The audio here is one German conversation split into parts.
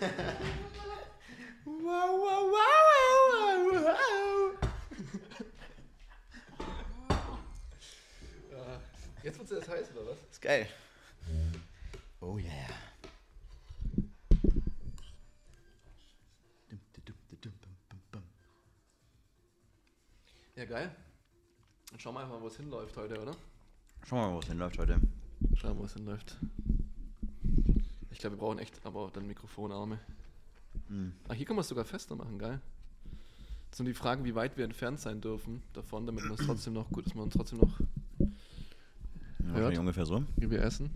wow, wow, wow, wow, wow. Ja, Jetzt wird es erst heiß, oder was? Ist geil. Oh yeah. Dum, dum, dum, dum, bum, bum, bum. Ja, geil. Dann schauen wir einfach mal, wo es hinläuft heute, oder? Schauen wir mal, wo es hinläuft heute. Schauen wir, wo es hinläuft. Ich glaube, wir brauchen echt aber auch dann Mikrofonarme. Hm. Ach, hier kann man es sogar fester machen, geil. Das sind die Fragen, wie weit wir entfernt sein dürfen davon, damit man es trotzdem noch gut, dass man uns trotzdem noch, Ja, wahrscheinlich ungefähr so. wie wir essen.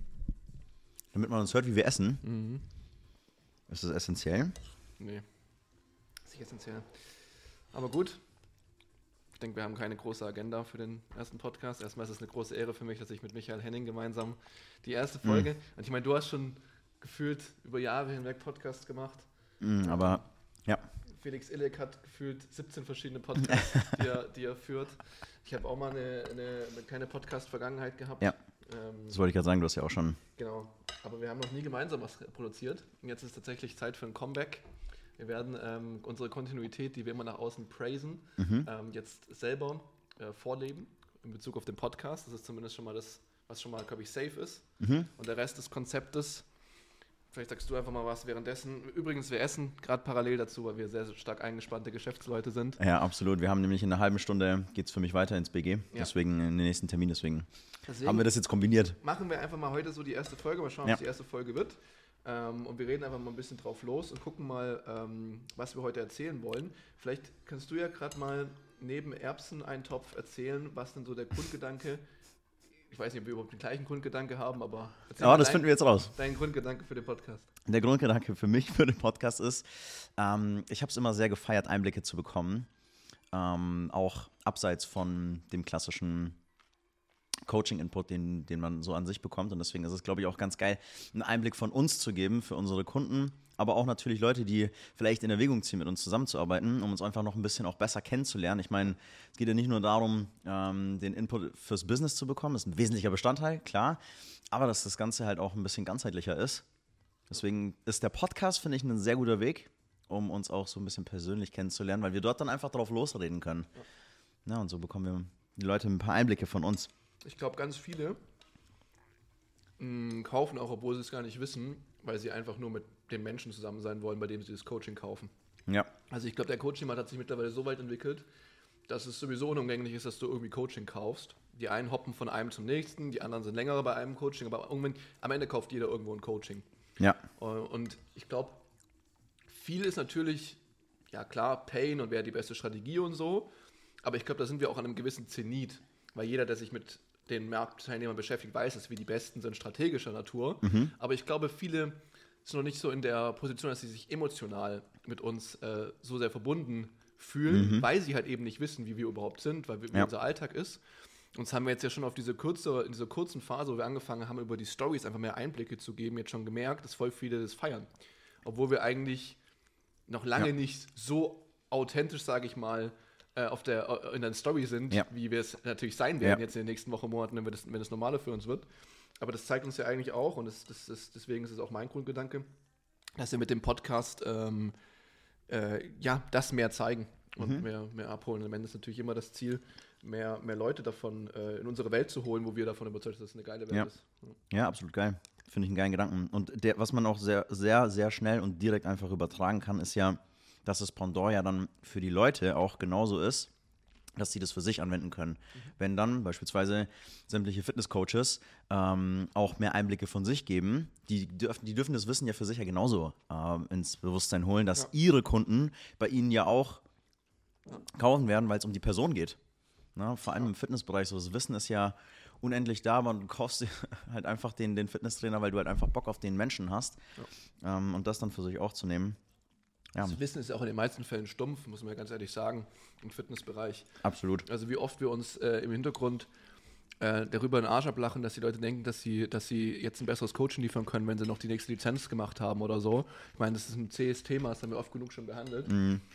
Damit man uns hört, wie wir essen, Mhm. ist das essentiell. Nee. Ist nicht essentiell. Aber gut. Ich denke, wir haben keine große Agenda für den ersten Podcast. Erstmal ist es eine große Ehre für mich, dass ich mit Michael Henning gemeinsam die erste Folge. Und ich meine, du hast schon gefühlt über Jahre hinweg Podcasts gemacht. Mm, aber ja, Felix Illek hat gefühlt 17 verschiedene Podcasts, die, er, die er führt. Ich habe auch mal eine, eine, eine kleine Podcast-Vergangenheit gehabt. Ja. Ähm, das wollte ich gerade sagen, du hast ja auch schon. Genau, aber wir haben noch nie gemeinsam was produziert. Und jetzt ist tatsächlich Zeit für ein Comeback. Wir werden ähm, unsere Kontinuität, die wir immer nach außen praisen, Mhm. ähm, jetzt selber äh, vorleben in Bezug auf den Podcast. Das ist zumindest schon mal das, was schon mal, glaube ich, safe ist. Mhm. Und der Rest des Konzeptes, vielleicht sagst du einfach mal was währenddessen. Übrigens, wir essen gerade parallel dazu, weil wir sehr, sehr stark eingespannte Geschäftsleute sind. Ja, absolut. Wir haben nämlich in einer halben Stunde geht es für mich weiter ins BG. Ja. Deswegen in den nächsten Termin. Deswegen Deswegen haben wir das jetzt kombiniert. machen wir einfach mal heute so die erste Folge, mal schauen, Ja. was die erste Folge wird. Ähm, und wir reden einfach mal ein bisschen drauf los und gucken mal, ähm, was wir heute erzählen wollen. Vielleicht kannst du ja gerade mal neben Erbseneintopf erzählen, was denn so der Grundgedanke, ich weiß nicht, ob wir überhaupt den gleichen Grundgedanke haben, aber Aber das dein, finden wir jetzt raus. dein Grundgedanke für den Podcast. Der Grundgedanke für mich für den Podcast ist, ähm, ich habe es immer sehr gefeiert, Einblicke zu bekommen. Ähm, auch abseits von dem klassischen Coaching-Input, den, den man so an sich bekommt. Und deswegen ist es, glaube ich, auch ganz geil, einen Einblick von uns zu geben für unsere Kunden, aber auch natürlich Leute, die vielleicht in Erwägung ziehen, mit uns zusammenzuarbeiten, um uns einfach noch ein bisschen auch besser kennenzulernen. Ich meine, es geht ja nicht nur darum, ähm, den Input fürs Business zu bekommen, das ist ein wesentlicher Bestandteil, klar, aber dass das Ganze halt auch ein bisschen ganzheitlicher ist. Deswegen ist der Podcast, finde ich, ein sehr guter Weg, um uns auch so ein bisschen persönlich kennenzulernen, weil wir dort dann einfach drauf losreden können. Ja, und so bekommen wir die Leute ein paar Einblicke von uns. Ich glaube, ganz viele mh, kaufen auch, obwohl sie es gar nicht wissen, weil sie einfach nur mit dem Menschen zusammen sein wollen, bei dem sie das Coaching kaufen. Ja, Also ich glaube, der Coaching-Markt hat sich mittlerweile so weit entwickelt, dass es sowieso unumgänglich ist, dass du irgendwie Coaching kaufst. Die einen hoppen von einem zum nächsten, die anderen sind länger bei einem Coaching, aber irgendwann, am Ende kauft jeder irgendwo ein Coaching. ja, Äh, Und ich glaube, viel ist natürlich, ja klar, Pain und wer hat die beste Strategie und so, aber ich glaube, da sind wir auch an einem gewissen Zenit, weil jeder, der sich mit den Marktteilnehmern beschäftigt, weiß, dass wir die Besten sind strategischer Natur. Aber ich glaube, viele sind noch nicht so in der Position, dass sie sich emotional mit uns äh, so sehr verbunden fühlen, weil sie halt eben nicht wissen, wie wir überhaupt sind, weil wir, wie Ja. unser Alltag ist. Und das haben wir jetzt ja schon auf diese kurze, in dieser kurzen Phase, wo wir angefangen haben, über die Stories einfach mehr Einblicke zu geben, jetzt schon gemerkt, dass voll viele das feiern. Obwohl wir eigentlich noch lange Ja. nicht so authentisch, sage ich mal, äh, auf der, äh, in der Story sind, Ja. wie wir es natürlich sein werden Ja. jetzt in den nächsten Wochen, Monaten, wenn, wir das, wenn das normale für uns wird. Aber das zeigt uns ja eigentlich auch, und das, das, das, deswegen ist es auch mein Grundgedanke, dass wir mit dem Podcast ähm, äh, ja, das mehr zeigen und Mhm. mehr, mehr abholen. Und am Ende ist natürlich immer das Ziel, mehr, mehr Leute davon äh, in unsere Welt zu holen, wo wir davon überzeugt sind, dass es eine geile Welt Ja. ist. ja, absolut geil. Finde ich einen geilen Gedanken. Und der, was man auch sehr, sehr, sehr schnell und direkt einfach übertragen kann, ist ja, dass das Pendant ja dann für die Leute auch genauso ist, dass sie das für sich anwenden können. Wenn dann beispielsweise sämtliche Fitnesscoaches ähm, auch mehr Einblicke von sich geben, die dürfen, die dürfen das Wissen ja für sich ja genauso ähm, ins Bewusstsein holen, dass Ja. ihre Kunden bei ihnen ja auch kaufen werden, weil es um die Person geht. Na, vor allem im Fitnessbereich, so das Wissen ist ja unendlich da, aber du kaufst halt einfach den, den Fitnesstrainer, weil du halt einfach Bock auf den Menschen hast. Ähm, und das dann für sich auch zu nehmen. Ja, Das Wissen ist auch in den meisten Fällen stumpf, muss man ja ganz ehrlich sagen, im Fitnessbereich. absolut. Also wie oft wir uns äh, im Hintergrund äh, darüber in den Arsch ablachen, dass die Leute denken, dass sie, dass sie jetzt ein besseres Coaching liefern können, wenn sie noch die nächste Lizenz gemacht haben oder so. Ich meine, das ist ein zähes Thema, das haben wir oft genug schon behandelt.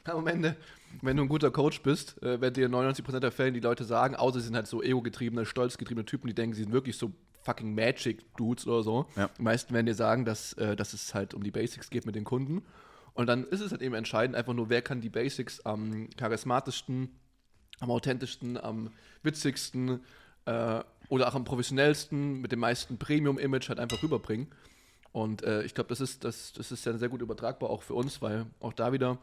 Aber am Ende, wenn du ein guter Coach bist, äh, werden dir 99% der Fälle die Leute sagen, außer sie sind halt so ego-getriebene, stolzgetriebene Typen, die denken, sie sind wirklich so fucking Magic-Dudes oder so. Ja. Die meisten werden dir sagen, dass, äh, dass es halt um die Basics geht mit den Kunden. Und dann ist es halt eben entscheidend, einfach nur, wer kann die Basics am charismatischsten, am authentischsten, am witzigsten äh, oder auch am professionellsten, mit dem meisten Premium-Image halt einfach rüberbringen. Und äh, ich glaube, das ist, das, das ist ja sehr gut übertragbar auch für uns, weil auch da wieder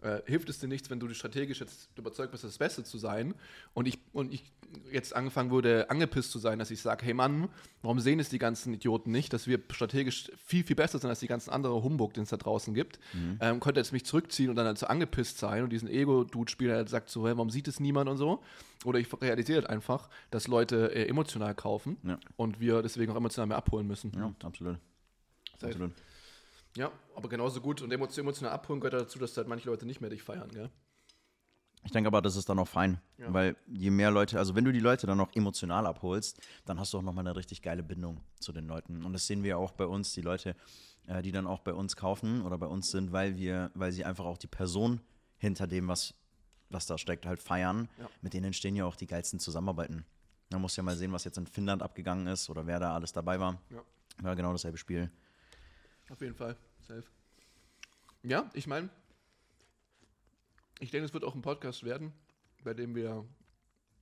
äh, hilft es dir nichts, wenn du strategisch jetzt überzeugt bist, das Beste zu sein und ich, und ich jetzt angefangen würde, angepisst zu sein, dass ich sage, hey Mann, warum sehen es die ganzen Idioten nicht, dass wir strategisch viel, viel besser sind als die ganzen andere Humbug, den es da draußen gibt. Mhm. Ähm, könnte jetzt mich zurückziehen und dann halt so angepisst sein und diesen Ego-Dude-Spieler halt sagt so, hey, warum sieht es niemand und so. Oder ich realisiere halt einfach, dass Leute äh, emotional kaufen Ja. und wir deswegen auch emotional mehr abholen müssen. Ja, absolut. Safe. absolut. Ja, aber genauso gut und emo- emotional abholen gehört dazu, dass halt manche Leute nicht mehr dich feiern, gell? Ich denke aber, das ist dann auch fein, Ja. weil je mehr Leute, also wenn du die Leute dann auch emotional abholst, dann hast du auch nochmal eine richtig geile Bindung zu den Leuten. Und das sehen wir auch bei uns, die Leute, äh, die dann auch bei uns kaufen oder bei uns sind, weil wir, weil sie einfach auch die Person hinter dem, was, was da steckt, halt feiern. Ja. Mit denen entstehen ja auch die geilsten Zusammenarbeiten. Man muss ja mal sehen, was jetzt in Finnland abgegangen ist oder wer da alles dabei war. Ja. War genau dasselbe Spiel. Auf jeden Fall. Safe. Ja, ich meine, ich denke, es wird auch ein Podcast werden, bei dem wir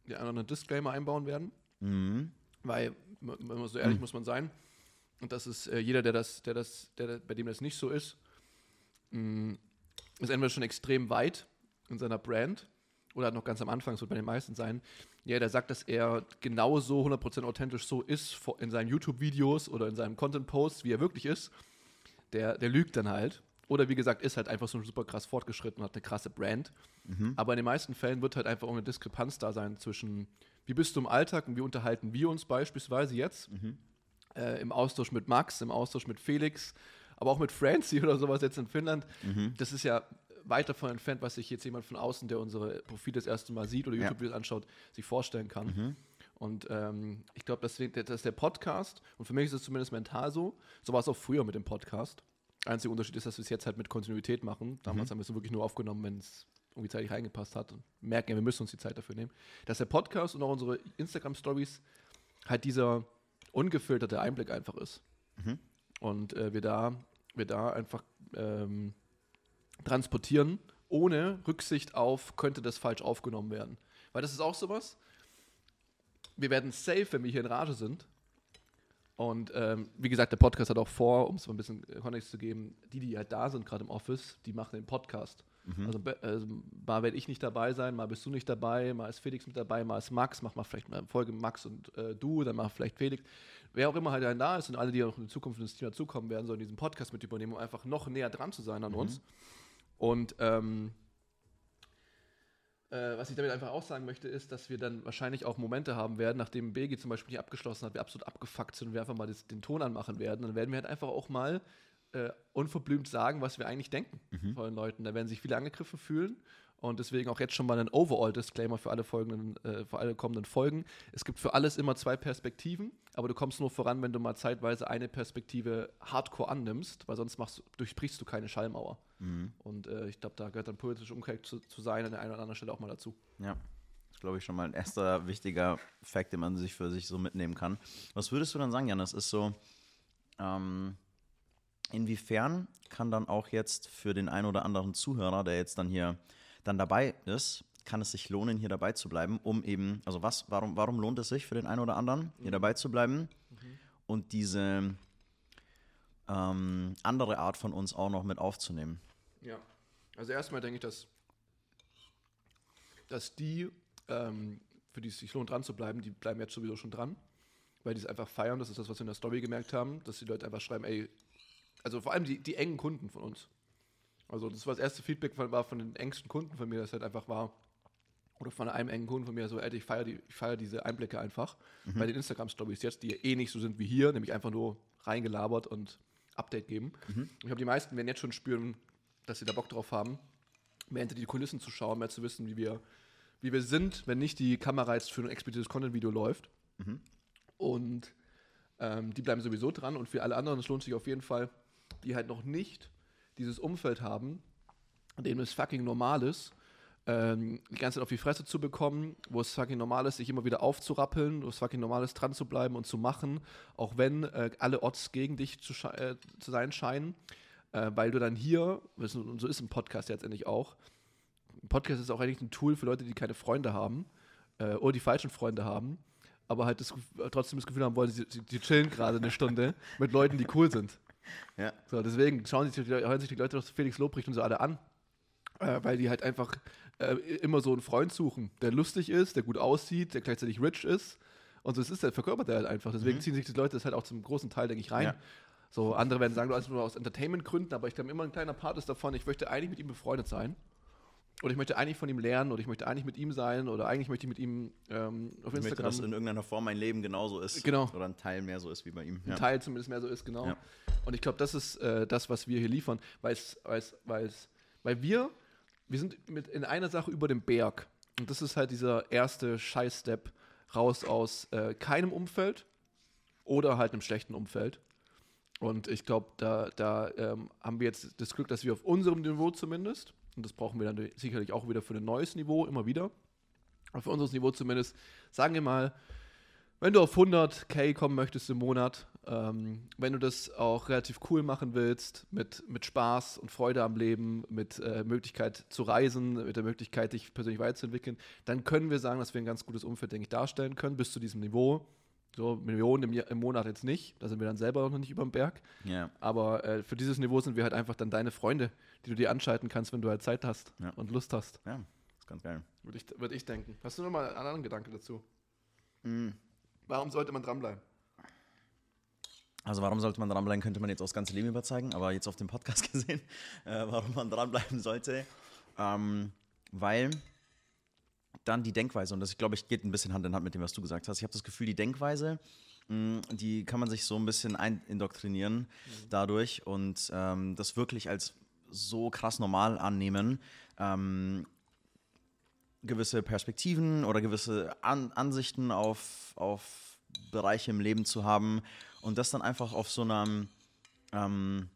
die anderen Disclaimer einbauen werden. Mhm. Weil, wenn man so ehrlich muss man sein, und das ist äh, jeder, der das, der das, der, bei dem das nicht so ist, mh, ist entweder schon extrem weit in seiner Brand oder hat noch ganz am Anfang, es wird bei den meisten sein, ja, der sagt, dass er genauso 100% authentisch so ist in seinen YouTube-Videos oder in seinem Content-Post, wie er wirklich ist, der, der lügt dann halt. Oder wie gesagt, ist halt einfach so super krass fortgeschritten und hat eine krasse Brand. Aber in den meisten Fällen wird halt einfach auch eine Diskrepanz da sein zwischen, wie bist du im Alltag und wie unterhalten wir uns beispielsweise jetzt äh, im Austausch mit Max, im Austausch mit Felix, aber auch mit Francie oder sowas jetzt in Finnland. Das ist ja weit davon entfernt, was sich jetzt jemand von außen, der unsere Profile das erste Mal sieht oder Ja. YouTube-Videos anschaut, sich vorstellen kann. Und ähm, ich glaube, deswegen, das ist der Podcast, und für mich ist es zumindest mental so, so war es auch früher mit dem Podcast. Einziger Unterschied ist, dass wir es jetzt halt mit Kontinuität machen. Damals haben wir es wirklich nur aufgenommen, wenn es irgendwie zeitlich reingepasst hat und merken, ja, wir müssen uns die Zeit dafür nehmen. Dass der Podcast und auch unsere Instagram-Stories halt dieser ungefilterte Einblick einfach ist. Und äh, wir, da, wir da einfach ähm, transportieren, ohne Rücksicht auf, könnte das falsch aufgenommen werden. Weil das ist auch sowas. Wir werden safe, wenn wir hier in Rage sind. Und ähm, wie gesagt, der Podcast hat auch vor, um es mal ein bisschen Kontext zu geben, die, die halt da sind, gerade im Office, die machen den Podcast. Also, be- also mal werde ich nicht dabei sein, mal bist du nicht dabei, mal ist Felix mit dabei, mal ist Max, mach mal vielleicht mal eine Folge Max und äh, du, dann mach vielleicht Felix. Wer auch immer halt dann da ist und alle, die auch in Zukunft ins Team dazukommen werden, sollen diesen Podcast mit übernehmen, um einfach noch näher dran zu sein an uns. Und ähm, äh, was ich damit einfach auch sagen möchte, ist, dass wir dann wahrscheinlich auch Momente haben werden, nachdem BG zum Beispiel nicht abgeschlossen hat, wir absolut abgefuckt sind und wir einfach mal das, den Ton anmachen werden. Dann werden wir halt einfach auch mal äh, unverblümt sagen, was wir eigentlich denken von den Leuten. Da werden sich viele angegriffen fühlen. Und deswegen auch jetzt schon mal ein Overall-Disclaimer für alle folgenden, äh, für alle kommenden Folgen. Es gibt für alles immer zwei Perspektiven, aber du kommst nur voran, wenn du mal zeitweise eine Perspektive hardcore annimmst, weil sonst machst, durchbrichst du keine Schallmauer. Und äh, ich glaube, da gehört dann politische Umkehr zu, zu sein an der einen oder anderen Stelle auch mal dazu. Ja, das ist, glaube ich, schon mal ein erster wichtiger Fakt, den man sich für sich so mitnehmen kann. Was würdest du dann sagen, Jan? Das ist so, ähm, inwiefern kann dann auch jetzt für den einen oder anderen Zuhörer, der jetzt dann hier dann dabei ist, kann es sich lohnen, hier dabei zu bleiben, um eben, also was, warum, warum lohnt es sich für den einen oder anderen, hier dabei zu bleiben und diese ähm, andere Art von uns auch noch mit aufzunehmen? Ja. Also erstmal denke ich, dass, dass die, ähm, für die es sich lohnt, dran zu bleiben, die bleiben jetzt sowieso schon dran, weil die es einfach feiern. Das ist das, was wir in der Story gemerkt haben, dass die Leute einfach schreiben, ey, also vor allem die, die engen Kunden von uns. Also das war das erste Feedback von, war von den engsten Kunden von mir, das halt einfach war, oder von einem engen Kunden von mir so, ey, ich feiere die, ich feier diese Einblicke einfach bei den Instagram-Stories jetzt, die eh nicht so sind wie hier, nämlich einfach nur reingelabert und Update geben. Ich glaube, die meisten werden jetzt schon spüren, dass sie da Bock drauf haben, mehr hinter die Kulissen zu schauen, mehr zu wissen, wie wir, wie wir sind, wenn nicht die Kamera jetzt für ein explizites Content-Video läuft. Und ähm, die bleiben sowieso dran und für alle anderen, es lohnt sich auf jeden Fall, die halt noch nicht dieses Umfeld haben, in dem es fucking normal ist, ähm, die ganze Zeit auf die Fresse zu bekommen, wo es fucking normal ist, sich immer wieder aufzurappeln, wo es fucking normal ist, dran zu bleiben und zu machen, auch wenn äh, alle Odds gegen dich zu, sche- äh, zu sein scheinen, äh, weil du dann hier, und so ist ein Podcast jetzt endlich auch, ein Podcast ist auch eigentlich ein Tool für Leute, die keine Freunde haben äh, oder die falschen Freunde haben, aber halt das, trotzdem das Gefühl haben wollen, sie, sie chillen gerade eine Stunde mit Leuten, die cool sind. Ja. So, deswegen schauen sich die, Leute- hören sich die Leute doch Felix Lobrecht und so alle an. Äh, weil die halt einfach äh, immer so einen Freund suchen, der lustig ist, der gut aussieht, der gleichzeitig rich ist. Und so das ist der verkörpert er halt einfach. Desegen ziehen sich die Leute das halt auch zum großen Teil, denke ich, rein. Ja. So, andere werden sagen, du hast nur aus Entertainment-Gründen, aber ich glaube, immer ein kleiner Part ist davon, ich möchte eigentlich mit ihm befreundet sein. Oder ich möchte eigentlich von ihm lernen, oder ich möchte eigentlich mit ihm sein, oder eigentlich möchte ich mit ihm ähm, auf Ich möchte, Instagram dass in irgendeiner Form mein Leben genauso ist. Genau. Oder ein Teil mehr so ist wie bei ihm. ein Ja. Teil zumindest mehr so ist, genau. Ja. Und ich glaube, das ist äh, das, was wir hier liefern, weil's, weil's, weil's, weil wir, wir sind mit in einer Sache über dem Berg. Und das ist halt dieser erste Scheiß-Step raus aus äh, keinem Umfeld oder halt einem schlechten Umfeld. Und ich glaube, da, da ähm, haben wir jetzt das Glück, dass wir auf unserem Niveau zumindest, und das brauchen wir dann sicherlich auch wieder für ein neues Niveau, immer wieder, aber für unseres Niveau zumindest, sagen wir mal, wenn du auf 100k kommen möchtest im Monat, ähm, wenn du das auch relativ cool machen willst, mit, mit Spaß und Freude am Leben, mit äh, Möglichkeit zu reisen, mit der Möglichkeit, dich persönlich weiterzuentwickeln, dann können wir sagen, dass wir ein ganz gutes Umfeld, denke ich, darstellen können, bis zu diesem Niveau. So Millionen im, Jahr- im Monat jetzt nicht, da sind wir dann selber noch nicht über dem Berg. Ja. Aber äh, für dieses Niveau sind wir halt einfach dann deine Freunde, die du dir anschalten kannst, wenn du halt Zeit hast Ja. und Lust hast. ja, ist ganz geil. Würde ich, würd ich denken. Hast du noch mal einen anderen Gedanke dazu? Mhm. Warum sollte man dranbleiben? Also warum sollte man dranbleiben, könnte man jetzt aufs ganze Leben überzeugen, aber jetzt auf dem Podcast gesehen, äh, warum man dranbleiben sollte. Ähm, weil dann die Denkweise, und das, glaube ich, geht ein bisschen Hand in Hand mit dem, was du gesagt hast. Ich habe das Gefühl, die Denkweise, mh, die kann man sich so ein bisschen eindoktrinieren dadurch und ähm, das wirklich als so krass normal annehmen. Ähm, gewisse Perspektiven oder gewisse An Ansichten auf, auf Bereiche im Leben zu haben und das dann einfach auf so einem ähm,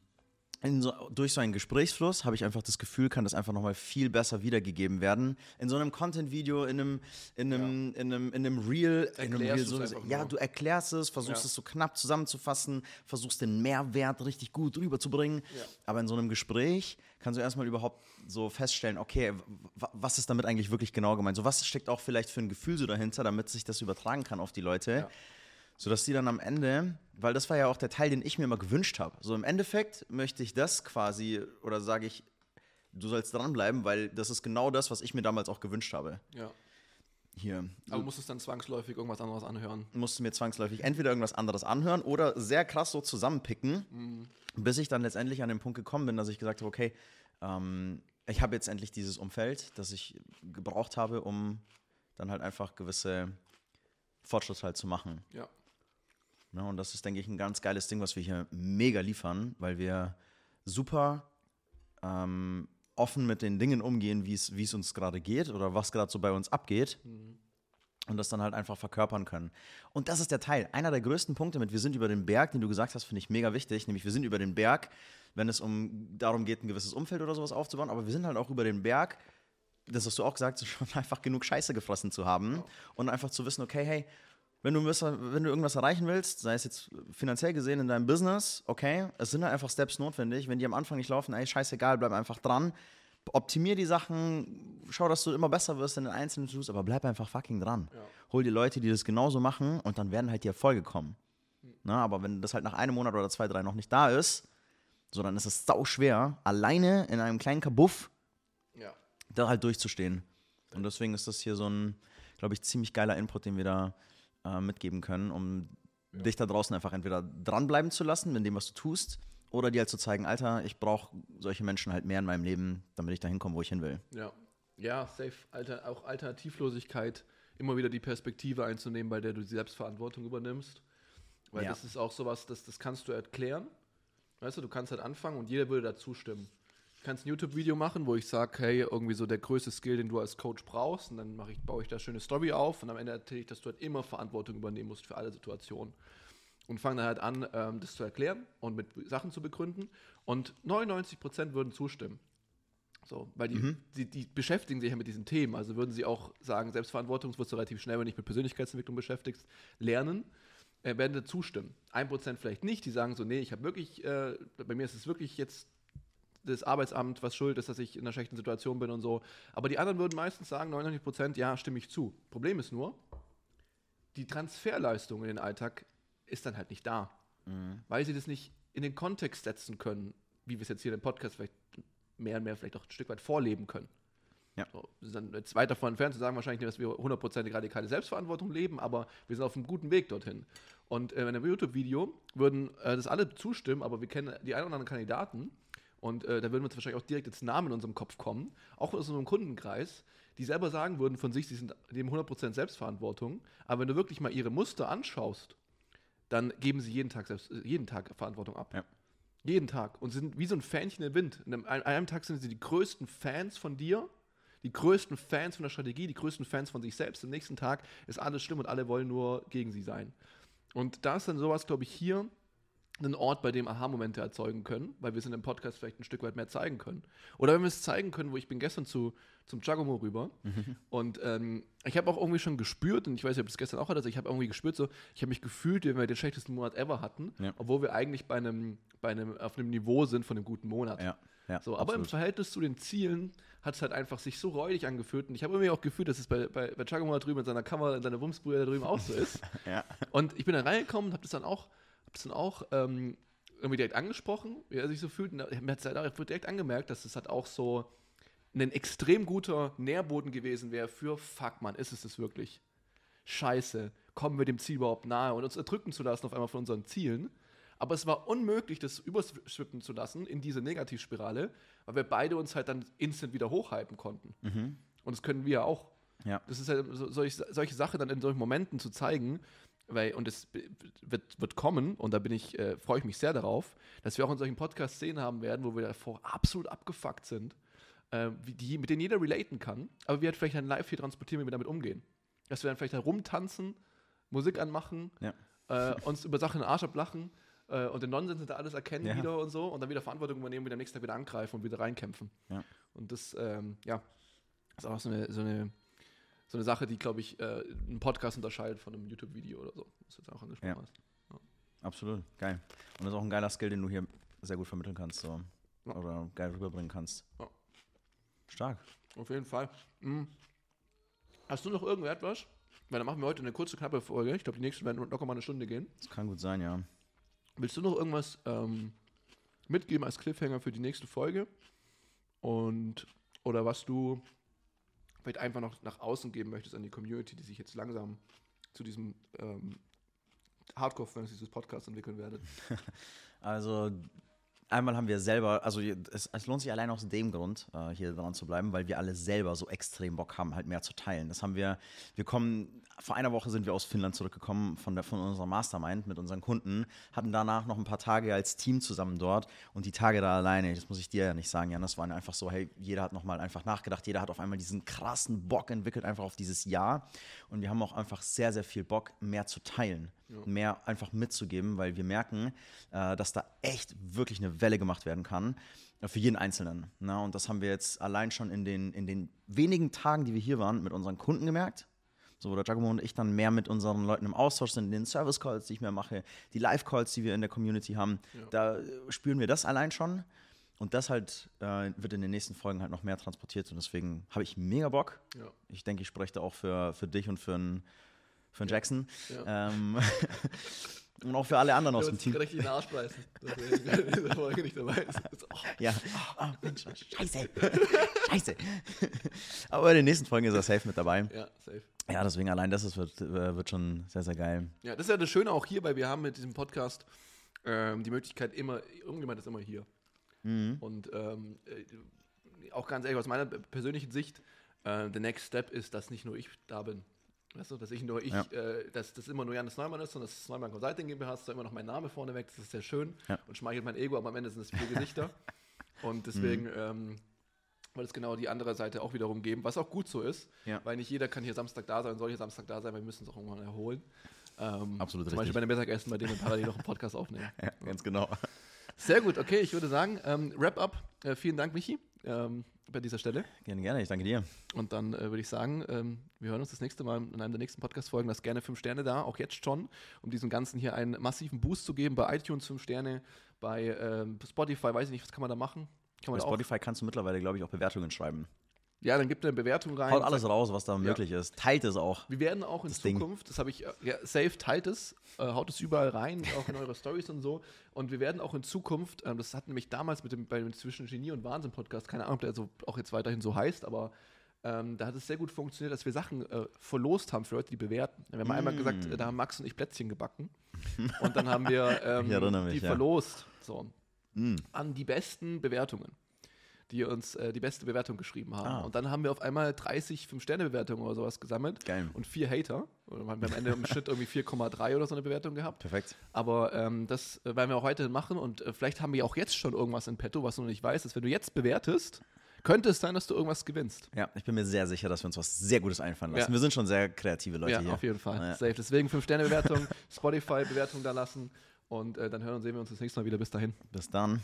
so, durch so einen Gesprächsfluss habe ich einfach das Gefühl, kann das einfach nochmal viel besser wiedergegeben werden. In so einem Content-Video, in einem, in einem, in einem, in einem Reel, in einem Reel so, ja, du erklärst es, versuchst Ja. es so knapp zusammenzufassen, versuchst den Mehrwert richtig gut rüberzubringen. Ja. Aber in so einem Gespräch kannst du erstmal überhaupt so feststellen, okay, was ist damit eigentlich wirklich genau gemeint? So, was steckt auch vielleicht für ein Gefühl so dahinter, damit sich das übertragen kann auf die Leute? Ja. Sodass die dann am Ende, weil das war ja auch der Teil, den ich mir immer gewünscht habe. So im Endeffekt möchte ich das quasi, oder sage ich, du sollst dranbleiben, weil das ist genau das, was ich mir damals auch gewünscht habe. Ja. Hier. Aber musst du dann zwangsläufig irgendwas anderes anhören? musste mir zwangsläufig entweder irgendwas anderes anhören oder sehr krass so zusammenpicken, bis ich dann letztendlich an den Punkt gekommen bin, dass ich gesagt habe, okay, ähm, ich habe jetzt endlich dieses Umfeld, das ich gebraucht habe, um dann halt einfach gewisse Fortschritte halt zu machen. Ja. Ne, und das ist, denke ich, ein ganz geiles Ding, was wir hier mega liefern, weil wir super ähm, offen mit den Dingen umgehen, wie es uns gerade geht oder was gerade so bei uns abgeht. Und das dann halt einfach verkörpern können. Und das ist der Teil. Einer der größten Punkte mit Wir sind über den Berg, den du gesagt hast, finde ich mega wichtig. Nämlich wir sind über den Berg, wenn es um darum geht, ein gewisses Umfeld oder sowas aufzubauen. Aber wir sind halt auch über den Berg, das hast du auch gesagt, schon einfach genug Scheiße gefressen zu haben. Und einfach zu wissen, okay, hey, wenn du, wenn du irgendwas erreichen willst, sei es jetzt finanziell gesehen in deinem Business, okay, es sind halt einfach Steps notwendig. Wenn die am Anfang nicht laufen, ey, scheißegal, bleib einfach dran. Optimier die Sachen, schau, dass du immer besser wirst in den einzelnen Tools, aber bleib einfach fucking dran. Ja. Hol dir Leute, die das genauso machen und dann werden halt die Erfolge kommen. Na, aber wenn das halt nach einem Monat oder zwei, drei noch nicht da ist, so dann ist es sau schwer, alleine in einem kleinen Kabuff Ja. da halt durchzustehen. Und deswegen ist das hier so ein, glaube ich, ziemlich geiler Input, den wir da äh, mitgeben können, um dich da draußen einfach entweder dranbleiben zu lassen mit dem, was du tust, oder dir halt zu zeigen, Alter, ich brauche solche Menschen halt mehr in meinem Leben, damit ich da hinkomme, wo ich hin will. Ja. Ja, safe. Alter, auch Alternativlosigkeit, immer wieder die Perspektive einzunehmen, bei der du die Selbstverantwortung übernimmst. Weil Ja. das ist auch sowas, das, das kannst du erklären. Weißt du, du kannst halt anfangen und jeder würde dazu stimmen. Kannst ein YouTube-Video machen, wo ich sage, hey, irgendwie so der größte Skill, den du als Coach brauchst. Und dann mache ich, baue ich da schöne Story auf und am Ende erzähle ich, dass du halt immer Verantwortung übernehmen musst für alle Situationen. Und fange dann halt an, ähm, das zu erklären und mit Sachen zu begründen. Und 99% würden zustimmen. So, weil die, die, die beschäftigen sich ja mit diesen Themen. Also würden sie auch sagen, Selbstverantwortung wirst du relativ schnell, wenn du dich mit Persönlichkeitsentwicklung beschäftigst, lernen, äh, werden zustimmen. Ein Prozent vielleicht nicht, die sagen so, nee, ich habe wirklich, äh, bei mir ist es wirklich jetzt das Arbeitsamt, was schuld ist, dass ich in einer schlechten Situation bin und so. Aber die anderen würden meistens sagen, 99 Prozent, ja, stimme ich zu. Problem ist nur, die Transferleistung in den Alltag ist dann halt nicht da, weil sie das nicht in den Kontext setzen können, wie wir es jetzt hier im Podcast vielleicht mehr und mehr vielleicht auch ein Stück weit vorleben können. Ja. So, wir sind dann jetzt weit davon entfernt zu sagen, wahrscheinlich nicht, dass wir hundertprozentig radikale Selbstverantwortung leben, aber wir sind auf einem guten Weg dorthin. Und äh, in einem YouTube-Video würden äh, das alle zustimmen, aber wir kennen die ein oder anderen Kandidaten und äh, da würden uns wahrscheinlich auch direkt jetzt Namen in unserem Kopf kommen, auch aus unserem Kundenkreis, die selber sagen würden von sich, sie sind dem 100% Selbstverantwortung, aber wenn du wirklich mal ihre Muster anschaust, dann geben sie jeden Tag, selbst, äh, jeden Tag Verantwortung ab. Ja. Jeden Tag. Und sind wie so ein Fähnchen im Wind. An einem Tag sind sie die größten Fans von dir, die größten Fans von der Strategie, die größten Fans von sich selbst. Am nächsten Tag ist alles schlimm und alle wollen nur gegen sie sein. Und da ist dann sowas, glaube ich, hier ein Ort, bei dem Aha-Momente erzeugen können, weil wir es in dem Podcast vielleicht ein Stück weit mehr zeigen können. Oder wenn wir es zeigen können, wo ich bin gestern zu, zum Giacomo rüber und ähm, ich habe auch irgendwie schon gespürt, und ich weiß nicht, ob das gestern auch hatte, also ich habe irgendwie gespürt, so, ich habe mich gefühlt, wie wenn wir den schlechtesten Monat ever hatten, Ja. obwohl wir eigentlich bei einem, bei einem, auf einem Niveau sind von einem guten Monat. Ja, ja, So, aber im absolut. Verhältnis zu den Zielen hat es halt einfach sich so räudig angefühlt. Und ich habe irgendwie auch gefühlt, dass es bei, bei, bei Giacomo da drüben in seiner Kamera, in seiner Wumsbrühe da drüben auch so ist. Ja. Und ich bin da reingekommen und habe das dann auch, hab das dann auch ähm, irgendwie direkt angesprochen, wie er sich so fühlt. Und mir hat es halt direkt angemerkt, dass es halt auch so ein extrem guter Nährboden gewesen wäre für Fuck, man, ist es das wirklich? Scheiße, kommen wir dem Ziel überhaupt nahe und uns erdrücken zu lassen auf einmal von unseren Zielen. Aber es war unmöglich, das überschwippen zu lassen in diese Negativspirale, weil wir beide uns halt dann instant wieder hochhypen konnten. Und das können wir ja auch. Ja. Das ist halt so, solch, solche Sache dann in solchen Momenten zu zeigen, weil, und es wird, wird kommen, und da bin ich, äh, freue ich mich sehr darauf, dass wir auch in solchen Podcasts Szenen haben werden, wo wir davor absolut abgefuckt sind, äh, wie die, mit denen jeder relaten kann, aber wir halt vielleicht dann live hier transportieren, wie wir damit umgehen. Dass wir dann vielleicht da rumtanzen, Musik anmachen, Ja. äh, uns über Sachen in den Arsch ablachen äh, und den Nonsens hinter alles erkennen Ja. wieder und so und dann wieder Verantwortung übernehmen, wieder am nächsten Tag wieder angreifen und wieder reinkämpfen. Ja. Und das, ähm, ja, ist auch so eine, so eine, so eine Sache, die, glaube ich, äh, einen Podcast unterscheidet von einem YouTube-Video oder so, was du jetzt auch angesprochen Ja. hast. Absolut, geil. Und das ist auch ein geiler Skill, den du hier sehr gut vermitteln kannst so. Ja. oder geil rüberbringen kannst. Ja. Stark. Auf jeden Fall. Mhm. Hast du noch irgendetwas? Weil dann machen wir heute eine kurze, knappe Folge. Ich glaube, die nächsten werden locker mal eine Stunde gehen. Das kann gut sein, ja. Willst du noch irgendwas ähm, mitgeben als Cliffhanger für die nächste Folge? Und oder was du vielleicht einfach noch nach außen geben möchtest an die Community, die sich jetzt langsam zu diesem ähm, Hardcore-Fans dieses Podcasts entwickeln werdet? Also einmal haben wir selber, also es, es lohnt sich allein aus dem Grund, äh, hier dran zu bleiben, weil wir alle selber so extrem Bock haben, halt mehr zu teilen. Das haben wir, wir kommen, vor einer Woche sind wir aus Finnland zurückgekommen von, der, von unserer Mastermind mit unseren Kunden, hatten danach noch ein paar Tage als Team zusammen dort und die Tage da alleine, das muss ich dir ja nicht sagen, Jan, das waren einfach so, hey, jeder hat nochmal einfach nachgedacht, jeder hat auf einmal diesen krassen Bock entwickelt, einfach auf dieses Jahr und wir haben auch einfach sehr, sehr viel Bock, mehr zu teilen mehr einfach mitzugeben, weil wir merken, äh, dass da echt wirklich eine Welle gemacht werden kann für jeden Einzelnen. Na, und das haben wir jetzt allein schon in den, in den wenigen Tagen, die wir hier waren, mit unseren Kunden gemerkt. So, wo der Giacomo und ich dann mehr mit unseren Leuten im Austausch sind, in den Service-Calls, die ich mehr mache, die Live-Calls, die wir in der Community haben, da äh, spüren wir das allein schon. Und das halt äh, wird in den nächsten Folgen halt noch mehr transportiert und deswegen habe ich mega Bock. Ja. Ich denke, ich spreche da auch für, für dich und für einen für einen Jackson. Ja. Ähm, und auch für alle anderen aus dem Team. richtig in den Arsch beißen, dass er in dieser Folge nicht dabei ist. Oh, Ja. Oh, Mensch, scheiße. scheiße. Aber in den nächsten Folgen ist er safe mit dabei. ja, safe. Ja, deswegen allein das ist, wird, äh, wird schon sehr, sehr geil. Ja, das ist ja das Schöne auch hier, weil wir haben mit diesem Podcast ähm, die Möglichkeit immer, irgendjemand ist immer hier. Und ähm, äh, auch ganz ehrlich, aus meiner persönlichen Sicht, äh, the next step ist, dass nicht nur ich da bin. Weißt du, dass ich nur ich, Ja. äh, dass das immer nur Janis Neumann ist, sondern dass es Neumann Consulting GmbH ist, da immer noch mein Name vorne weg, das ist sehr schön Ja. und schmeichelt mein Ego, aber am Ende sind es vier Gesichter. Und deswegen ähm, weil es genau die andere Seite auch wiederum geben, was auch gut so ist, Ja. weil nicht jeder kann hier Samstag da sein, soll hier Samstag da sein, wir müssen es auch irgendwann erholen. Ähm, Absolut Zum Beispiel richtig. bei dem Mittagessen, bei dem wir parallel noch einen Podcast aufnehmen. Ja, ganz genau. Sehr gut, okay, ich würde sagen, ähm, Wrap-up. Äh, vielen Dank, Michi. ähm, bei dieser Stelle. Gerne, gerne. Ich danke dir. Und dann äh, würde ich sagen, ähm, wir hören uns das nächste Mal in einem der nächsten Podcast-Folgen. Lasst gerne fünf Sterne da, auch jetzt schon, um diesem Ganzen hier einen massiven Boost zu geben. Bei iTunes fünf Sterne, bei ähm, Spotify, weiß ich nicht, was kann man da machen? Kann Bei da auch, Spotify kannst du mittlerweile, glaube ich, auch Bewertungen schreiben. ja, dann gibt eine Bewertung rein. Haut alles raus, was da möglich ist. Teilt es auch. Wir werden auch in Das Ding. Zukunft, das habe ich, äh, ja, safe teilt es, äh, haut es überall rein, auch in eure Stories und so. Und wir werden auch in Zukunft, ähm, das hat nämlich damals mit dem, bei dem Zwischen Genie und Wahnsinn Podcast, keine Ahnung, ob der so auch jetzt weiterhin so heißt, aber ähm, da hat es sehr gut funktioniert, dass wir Sachen äh, verlost haben für Leute, die bewerten. Wir haben einmal gesagt, Mm. äh, da haben Max und ich Plätzchen gebacken. und dann haben wir ähm, mich, die ja. verlost. So Mm. an die besten Bewertungen, die uns äh, die beste Bewertung geschrieben haben. Ah. Und dann haben wir auf einmal 30 5-Sterne-Bewertungen oder sowas gesammelt Geil. und vier Hater. Oder haben wir am Ende im Schnitt irgendwie 4,3 oder so eine Bewertung gehabt. Perfekt. Aber ähm, das äh, werden wir auch heute machen und äh, vielleicht haben wir auch jetzt schon irgendwas in petto, was du noch nicht weißt. Dass wenn du jetzt bewertest, könnte es sein, dass du irgendwas gewinnst. Ja, ich bin mir sehr sicher, dass wir uns was sehr Gutes einfallen lassen. Ja. Wir sind schon sehr kreative Leute ja, hier. auf jeden Fall. Ja. Safe. Deswegen 5-Sterne-Bewertung, Spotify-Bewertung da lassen. Und äh, dann hören und sehen wir uns das nächste Mal wieder. Bis dahin. Bis dann.